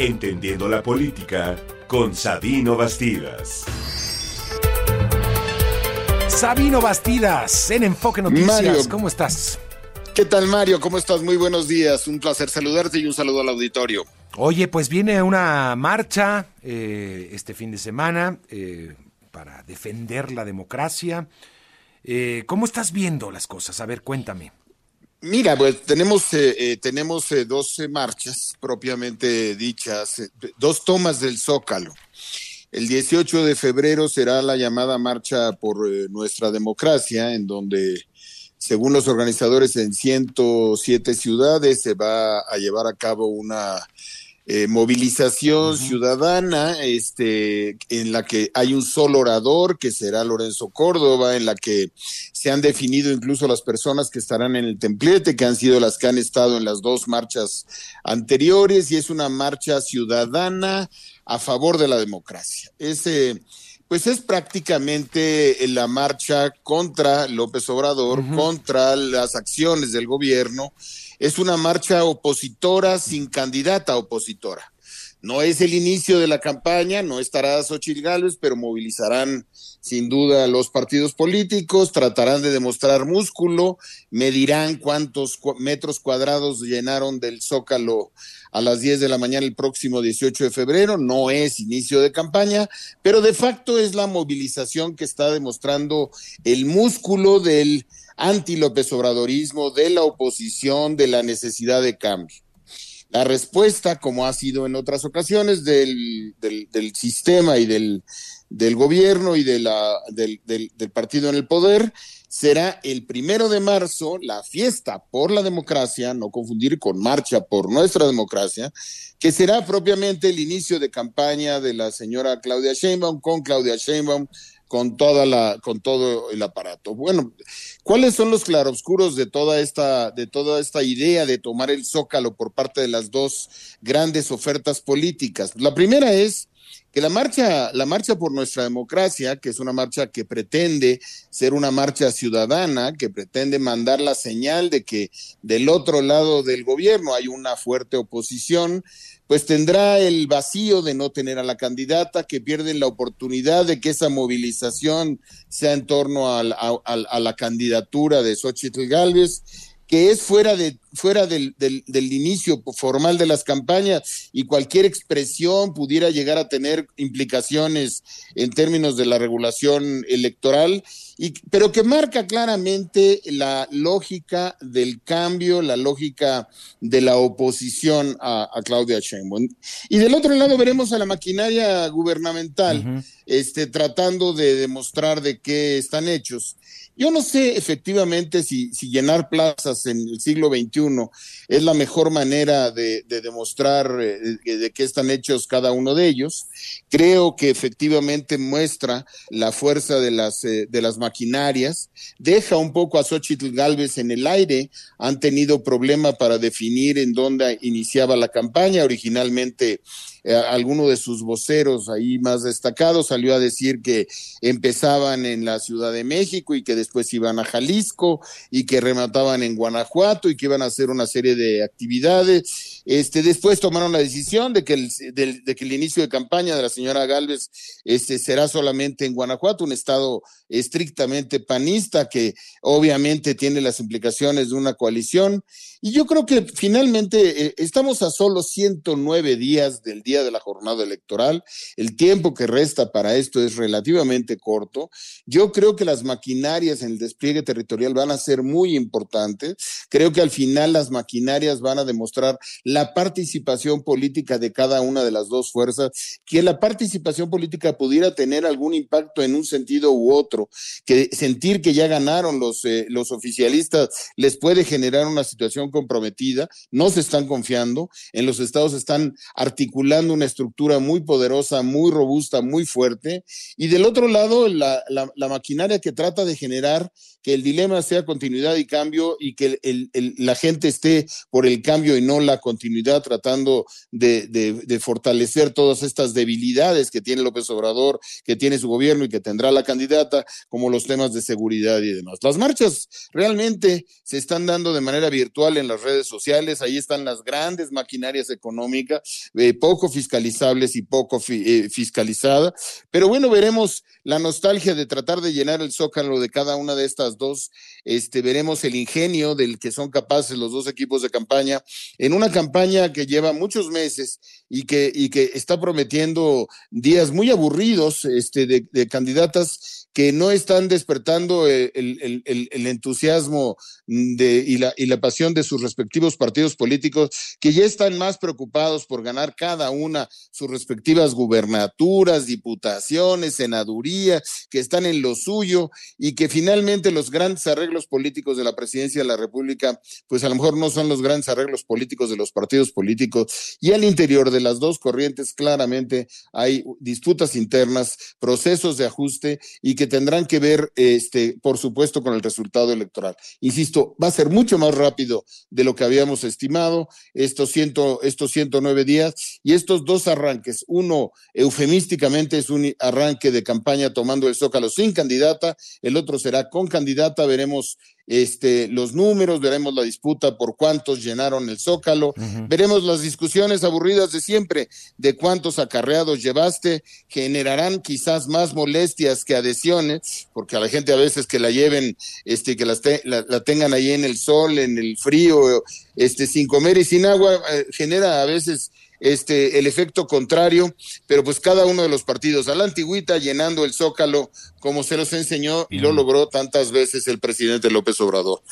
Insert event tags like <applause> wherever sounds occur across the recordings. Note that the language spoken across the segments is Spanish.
Entendiendo la política con Sabino Bastidas. Sabino Bastidas, en Enfoque Noticias, Mario. ¿cómo estás? ¿Qué tal, Mario? ¿Cómo estás? Muy buenos días. Un placer saludarte y un saludo al auditorio. Oye, pues viene una marcha eh, este fin de semana eh, para defender la democracia. Eh, ¿Cómo estás viendo las cosas? A ver, cuéntame. Mira, pues tenemos, eh, eh, tenemos eh, dos eh, marchas propiamente dichas, eh, dos tomas del Zócalo. El 18 de febrero será la llamada Marcha por eh, Nuestra Democracia, en donde, según los organizadores, en 107 ciudades se va a llevar a cabo una eh, movilización ciudadana, este, en la que hay un solo orador, que será Lorenzo Córdoba, en la que se han definido incluso las personas que estarán en el templete, que han sido las que han estado en las dos marchas anteriores, y es una marcha ciudadana a favor de la democracia. Ese, pues es prácticamente la marcha contra López Obrador, contra las acciones del gobierno. Es una marcha opositora sin candidata opositora. No es el inicio de la campaña, no estará Xochitl Gálvez, pero movilizarán sin duda los partidos políticos, tratarán de demostrar músculo, medirán cuántos cu- metros cuadrados llenaron del Zócalo a las 10 de la mañana el próximo 18 de febrero. No es inicio de campaña, pero de facto es la movilización que está demostrando el músculo del anti-López Obradorismo, de la oposición, de la necesidad de cambio. La respuesta, como ha sido en otras ocasiones, del, del, sistema y del, del gobierno y del, del, del partido en el poder, será el primero de marzo, la fiesta por la democracia, no confundir con marcha por nuestra democracia, que será propiamente el inicio de campaña de la señora Claudia Sheinbaum, con Claudia Sheinbaum, con toda la, con todo el aparato. Bueno, ¿cuáles son los claroscuros de toda esta, de toda esta idea de tomar el zócalo por parte de las dos grandes ofertas políticas? La primera es que la marcha, la marcha por nuestra democracia, que es una marcha que pretende ser una marcha ciudadana, que pretende mandar la señal de que del otro lado del gobierno hay una fuerte oposición, pues tendrá el vacío de no tener a la candidata, que pierden la oportunidad de que esa movilización sea en torno a, a- a la candidatura de Xochitl Gálvez, que es fuera, de, fuera del, del, del inicio formal de las campañas y cualquier expresión pudiera llegar a tener implicaciones en términos de la regulación electoral, y, pero que marca claramente la lógica del cambio, la lógica de la oposición a, a Claudia Sheinbaum. Y del otro lado veremos a la maquinaria gubernamental este, tratando de demostrar de qué están hechos. Yo no sé efectivamente si, llenar plazas en el siglo XXI es la mejor manera de, de demostrar eh, de, de qué están hechos cada uno de ellos. Creo que efectivamente muestra la fuerza de las, eh, de las maquinarias, deja un poco a Xochitl Galvez en el aire, han tenido problema para definir en dónde iniciaba la campaña. Originalmente, eh, alguno de sus voceros ahí más destacados salió a decir que empezaban en la Ciudad de México y que después iban a Jalisco y que remataban en Guanajuato y que iban a hacer una serie de actividades. Este, después tomaron la decisión de que el, de, que el inicio de campaña de la señora Galvez este, será solamente en Guanajuato, un estado estrictamente panista que obviamente tiene las implicaciones de una coalición. Y yo creo que finalmente eh, estamos a solo 109 días del día de la jornada electoral. El tiempo que resta para esto es relativamente corto. Yo creo que las maquinarias en el despliegue territorial van a ser muy importantes. Creo que al final las maquinarias van a demostrar la participación política de cada una de las dos fuerzas, que la participación política pudiera tener algún impacto en un sentido u otro, que sentir que ya ganaron los, eh, los oficialistas les puede generar una situación comprometida, no se están confiando, en los estados están articulando una estructura muy poderosa, muy robusta, muy fuerte, y del otro lado la, la, maquinaria que trata de generar que el dilema sea continuidad y cambio y que la gente esté por el cambio y no la continuidad, tratando de, de, de, fortalecer todas estas debilidades que tiene López Obrador, que tiene su gobierno y que tendrá la candidata, como los temas de seguridad y demás. Las marchas realmente se están dando de manera virtual en las redes sociales, ahí están las grandes maquinarias económicas, eh, poco fiscalizables y poco eh, fiscalizada. Pero bueno, veremos la nostalgia de tratar de llenar el zócalo de cada una de estas dos. Este, veremos el ingenio del que son capaces los dos equipos de campaña en una campaña que lleva muchos meses y que, y que está prometiendo días muy aburridos este, de, de candidatas que no están despertando el, el, el, el entusiasmo de, y, la, y la pasión de sus respectivos partidos políticos, que ya están más preocupados por ganar cada una sus respectivas gubernaturas, diputaciones, senaduría, que están en lo suyo y que finalmente los grandes arreglos políticos de la presidencia de la República, pues a lo mejor no son los grandes arreglos políticos de los partidos políticos. Y al interior de las dos corrientes claramente hay disputas internas, procesos de ajuste y que tendrán que ver, este, por supuesto, con el resultado electoral. Insisto, va a ser mucho más rápido de lo que habíamos estimado estos, ciento, estos 109 días y estos dos arranques. Uno, eufemísticamente, es un arranque de campaña tomando el Zócalo sin candidata, el otro será con candidata, veremos este, los números, veremos la disputa por cuántos llenaron el zócalo, veremos las discusiones aburridas de siempre, de cuántos acarreados llevaste, generarán quizás más molestias que adhesiones, porque a la gente a veces que la lleven, este, que las la, la, tengan ahí en el sol, en el frío, este, sin comer y sin agua, eh, genera a veces este, el efecto contrario, pero pues cada uno de los partidos a la antigüita llenando el zócalo como se los enseñó y lo logró tantas veces el presidente López Obrador.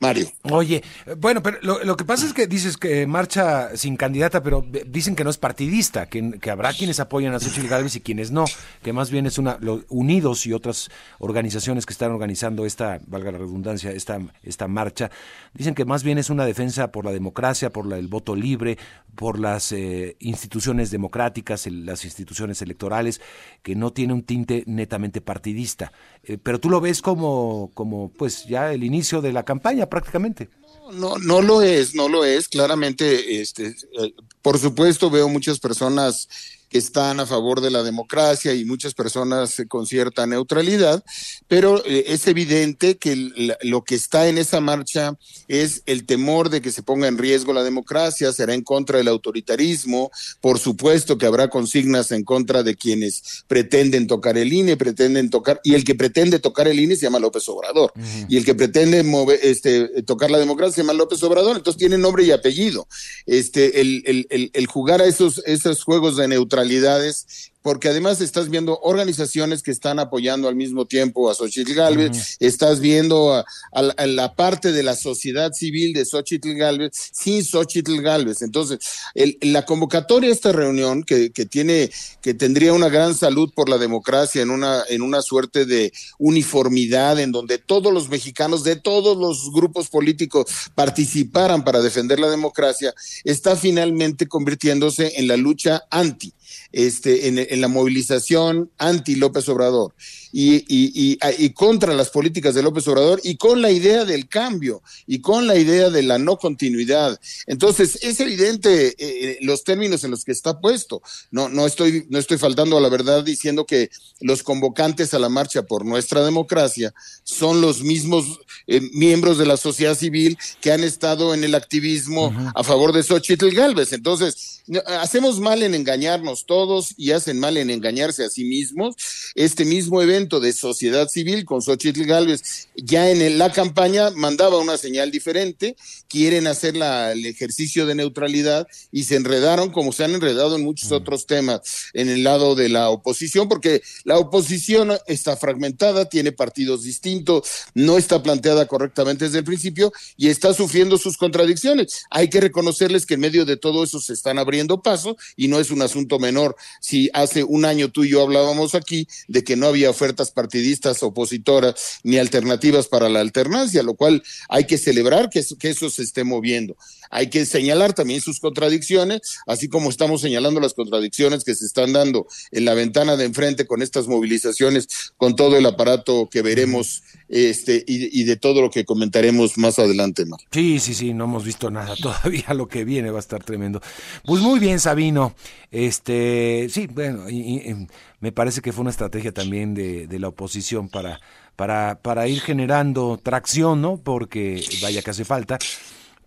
Mario. Oye, bueno, pero lo, que pasa es que dices que marcha sin candidata, pero dicen que no es partidista, que, habrá quienes apoyan a Xochitl Gálvez y quienes no, que más bien es una, lo, Unidos y otras organizaciones que están organizando esta, valga la redundancia, esta, esta marcha, dicen que más bien es una defensa por la democracia, por la, el voto libre, por las eh, instituciones democráticas, las instituciones electorales, que no tiene un tinte netamente partidista. Eh, pero tú lo ves como, como, pues, ya el inicio de la campaña prácticamente. No, no lo es, no lo es. Claramente, este, eh, por supuesto, veo muchas personas que están a favor de la democracia y muchas personas con cierta neutralidad, pero eh, es evidente que lo que está en esa marcha es el temor de que se ponga en riesgo la democracia, será en contra del autoritarismo, por supuesto que habrá consignas en contra de quienes pretenden tocar el INE, pretenden tocar, y el que pretende tocar el INE se llama López Obrador, uh -huh. y el que pretende mover, este, tocar la democracia se llama López Obrador, entonces tiene nombre y apellido. Este, el, el, el, el jugar a esos, esos juegos de neutralidad neutralidades porque además estás viendo organizaciones que están apoyando al mismo tiempo a Xochitl Galvez, uh -huh. estás viendo a, a, a, la parte de la sociedad civil de Xochitl Galvez sin Xochitl Galvez. Entonces, el, la convocatoria a esta reunión que, que, tiene, que tendría una gran salud por la democracia en una, en una suerte de uniformidad en donde todos los mexicanos de todos los grupos políticos participaran para defender la democracia, está finalmente convirtiéndose en la lucha anti este, en, en, la movilización anti López Obrador y, y, y, y, contra las políticas de López Obrador y con la idea del cambio y con la idea de la no continuidad. Entonces, es evidente eh, los términos en los que está puesto. No, no, estoy, no estoy faltando a la verdad diciendo que los convocantes a la marcha por nuestra democracia son los mismos eh, miembros de la sociedad civil que han estado en el activismo uh -huh. a favor de Xochitl Galvez. Entonces, hacemos mal en engañarnos todos y hacen mal en engañarse a sí mismos. Este mismo evento de sociedad civil con Xochitl Galvez ya en la campaña mandaba una señal diferente, quieren hacer la, el ejercicio de neutralidad y se enredaron como se han enredado en muchos mm. otros temas en el lado de la oposición, porque la oposición está fragmentada, tiene partidos distintos, no está planteada correctamente desde el principio y está sufriendo sus contradicciones. Hay que reconocerles que en medio de todo eso se están abriendo paso y no es un asunto menor. Si hace un año tú y yo hablábamos aquí de que no había ofertas partidistas opositoras ni alternativas para la alternancia, lo cual hay que celebrar que eso, se esté moviendo. Hay que señalar también sus contradicciones, así como estamos señalando las contradicciones que se están dando en la ventana de enfrente con estas movilizaciones, con todo el aparato que veremos este y, y de todo lo que comentaremos más adelante. Mar. Sí, sí, sí, no hemos visto nada todavía, lo que viene va a estar tremendo. Pues muy bien, Sabino. Este, sí, bueno, y, y, me parece que fue una estrategia también de, de la oposición para, para, para ir generando tracción, ¿no? Porque vaya que hace falta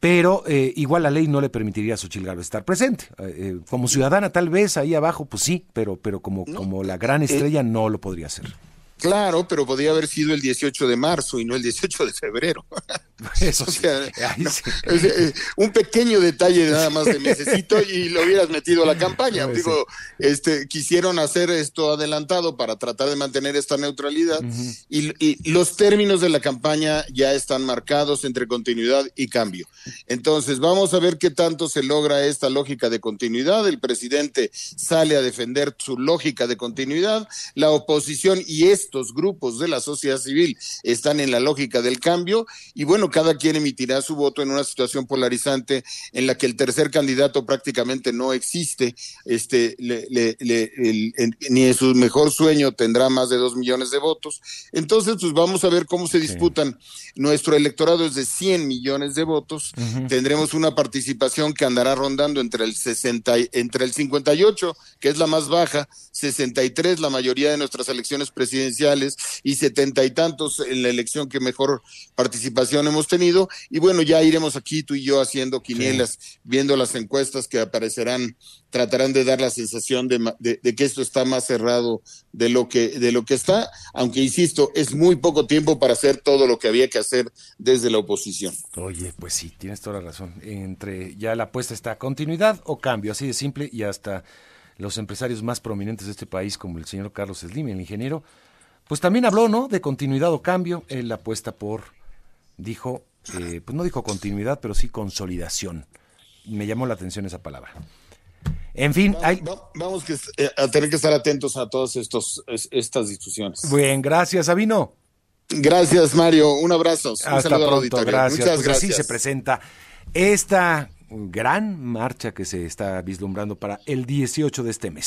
pero eh, igual la ley no le permitiría a Xochitl Gálvez estar presente. Eh, eh, como ciudadana tal vez ahí abajo, pues sí, pero, pero como, como la gran estrella no lo podría hacer. Claro, pero podría haber sido el 18 de marzo y no el 18 de febrero. <laughs> <laughs> Eso sí. <laughs> Eh, un pequeño detalle nada más de necesito y lo hubieras metido a la campaña. <laughs> Digo, este, quisieron hacer esto adelantado para tratar de mantener esta neutralidad y, y, los términos de la campaña ya están marcados entre continuidad y cambio. Entonces, vamos a ver qué tanto se logra esta lógica de continuidad. El presidente sale a defender su lógica de continuidad, la oposición y estos grupos de la sociedad civil están en la lógica del cambio y bueno, cada quien emitirá su voto en una situación polarizante en la que el tercer candidato prácticamente no existe, este, le, le, le, el, ni en su mejor sueño tendrá más de dos millones de votos. Entonces, pues vamos a ver cómo se disputan. Sí. Nuestro electorado es de 100 millones de votos, uh -huh. tendremos una participación que andará rondando entre el 60, entre el 58, que es la más baja, 63 la mayoría de nuestras elecciones presidenciales y setenta y tantos en la elección que mejor participación hemos tenido. Y bueno, ya iremos aquí tú y yo haciendo quinielas, sí. viendo las encuestas que aparecerán, tratarán de dar la sensación de, de, de, que esto está más cerrado de lo que de lo que está, aunque insisto, es muy poco tiempo para hacer todo lo que había que hacer desde la oposición. Oye, pues sí, tienes toda la razón. Entre ya la apuesta está continuidad o cambio, así de simple y hasta los empresarios más prominentes de este país, como el señor Carlos Slim, el ingeniero, pues también habló, ¿no? De continuidad o cambio. Él apuesta por, dijo, eh, pues no dijo continuidad, pero sí consolidación. Me llamó la atención esa palabra. En fin, vamos, hay... vamos que, eh, a tener que estar atentos a todas estos, estas discusiones. Bien, gracias, Sabino. Gracias, Mario. Un abrazo. Hasta Un pronto, gracias. Muchas pues gracias. Así se presenta esta gran marcha que se está vislumbrando para el 18 de este mes.